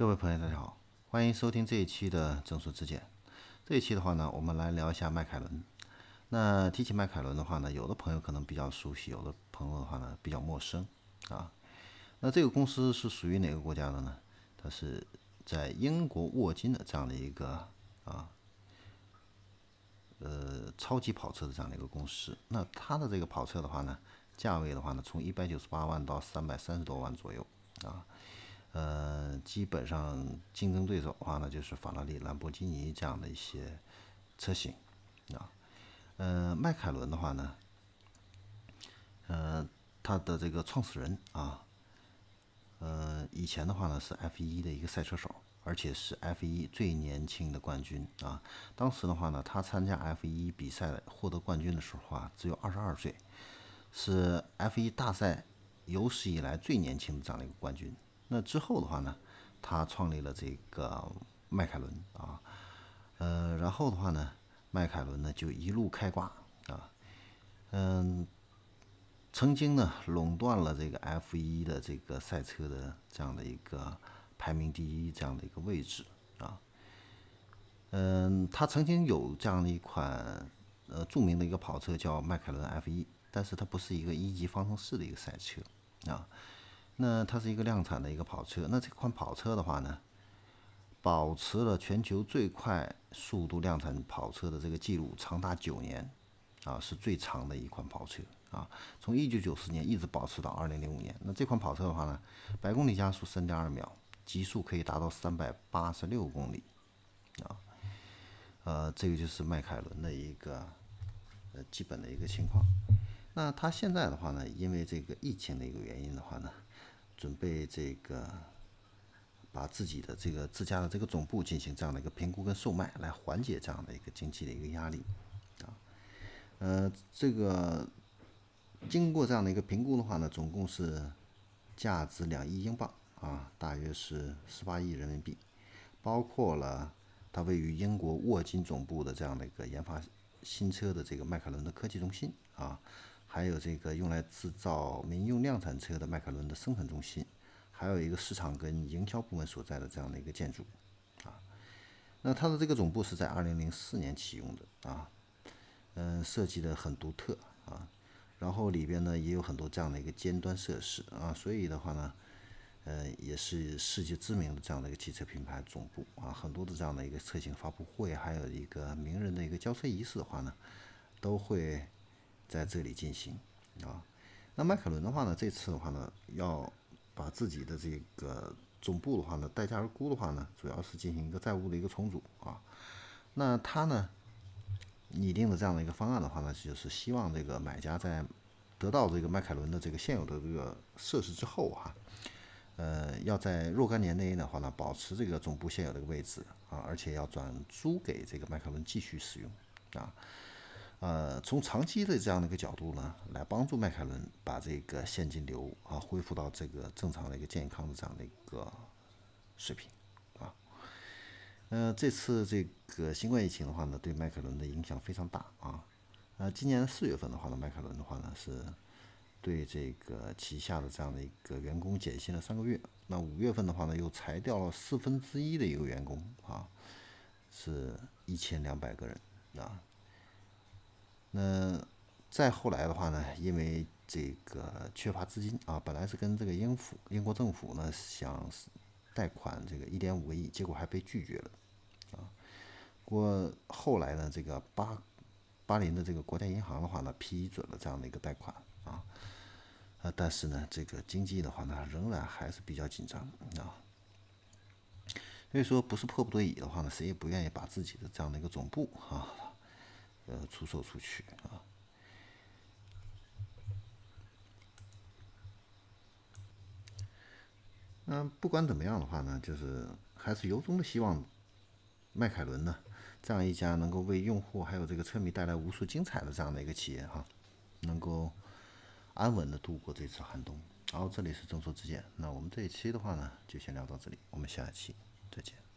各位朋友，大家好，欢迎收听这一期的正说之见。这一期的话呢，我们来聊一下迈凯伦。那提起迈凯伦的话呢，有的朋友可能比较熟悉，有的朋友的话呢比较陌生啊。那这个公司是属于哪个国家的呢？它是在英国沃金的这样的一个啊，呃，超级跑车的这样的一个公司。那它的这个跑车的话呢，价位的话呢，从一百九十八万到三百三十多万左右啊。呃，基本上竞争对手的话呢，就是法拉利、兰博基尼这样的一些车型啊。呃，迈凯伦的话呢，呃，它的这个创始人啊，呃，以前的话呢是 F1 的一个赛车手，而且是 F1 最年轻的冠军啊。当时的话呢，他参加 F1 比赛获得冠军的时候啊，只有二十二岁，是 F1 大赛有史以来最年轻的这样的一个冠军。那之后的话呢，他创立了这个迈凯伦啊，呃，然后的话呢，迈凯伦呢就一路开挂啊，嗯，曾经呢垄断了这个 F1 的这个赛车的这样的一个排名第一这样的一个位置啊，嗯，他曾经有这样的一款呃著名的一个跑车叫迈凯伦 F1，但是它不是一个一级方程式的一个赛车啊。那它是一个量产的一个跑车，那这款跑车的话呢，保持了全球最快速度量产跑车的这个记录，长达九年，啊，是最长的一款跑车啊，从一九九四年一直保持到二零零五年。那这款跑车的话呢，百公里加速三点二秒，极速可以达到三百八十六公里，啊，呃，这个就是迈凯伦的一个呃基本的一个情况。那他现在的话呢，因为这个疫情的一个原因的话呢。准备这个把自己的这个自家的这个总部进行这样的一个评估跟售卖，来缓解这样的一个经济的一个压力啊。呃，这个经过这样的一个评估的话呢，总共是价值两亿英镑啊，大约是十八亿人民币，包括了它位于英国沃金总部的这样的一个研发新车的这个迈凯伦的科技中心啊。还有这个用来制造民用量产车的迈凯伦的生产中心，还有一个市场跟营销部门所在的这样的一个建筑，啊，那它的这个总部是在二零零四年启用的啊，嗯，设计的很独特啊，然后里边呢也有很多这样的一个尖端设施啊，所以的话呢，呃，也是世界知名的这样的一个汽车品牌总部啊，很多的这样的一个车型发布会，还有一个名人的一个交车仪式的话呢，都会。在这里进行啊，那迈凯伦的话呢，这次的话呢，要把自己的这个总部的话呢，代价而沽的话呢，主要是进行一个债务的一个重组啊。那他呢拟定的这样的一个方案的话呢，就是希望这个买家在得到这个迈凯伦的这个现有的这个设施之后哈，呃，要在若干年内的话呢，保持这个总部现有的位置啊，而且要转租给这个迈凯伦继续使用啊。呃，从长期的这样的一个角度呢，来帮助迈凯伦把这个现金流啊恢复到这个正常的一个健康的这样的一个水平啊。呃，这次这个新冠疫情的话呢，对迈凯伦的影响非常大啊。呃，今年四月份的话呢，迈凯伦的话呢是对这个旗下的这样的一个员工减薪了三个月。那五月份的话呢，又裁掉了四分之一的一个员工啊，是一千两百个人啊。那再后来的话呢，因为这个缺乏资金啊，本来是跟这个英府英国政府呢想贷款这个一点五个亿，结果还被拒绝了啊。过后来呢，这个巴巴林的这个国家银行的话呢，批准了这样的一个贷款啊，啊，但是呢，这个经济的话呢，仍然还是比较紧张啊。所以说，不是迫不得已的话呢，谁也不愿意把自己的这样的一个总部啊。呃，出售出去啊。那不管怎么样的话呢，就是还是由衷的希望迈凯伦呢，这样一家能够为用户还有这个车迷带来无数精彩的这样的一个企业哈，能够安稳的度过这次寒冬。好，这里是众说之见，那我们这一期的话呢，就先聊到这里，我们下一期再见。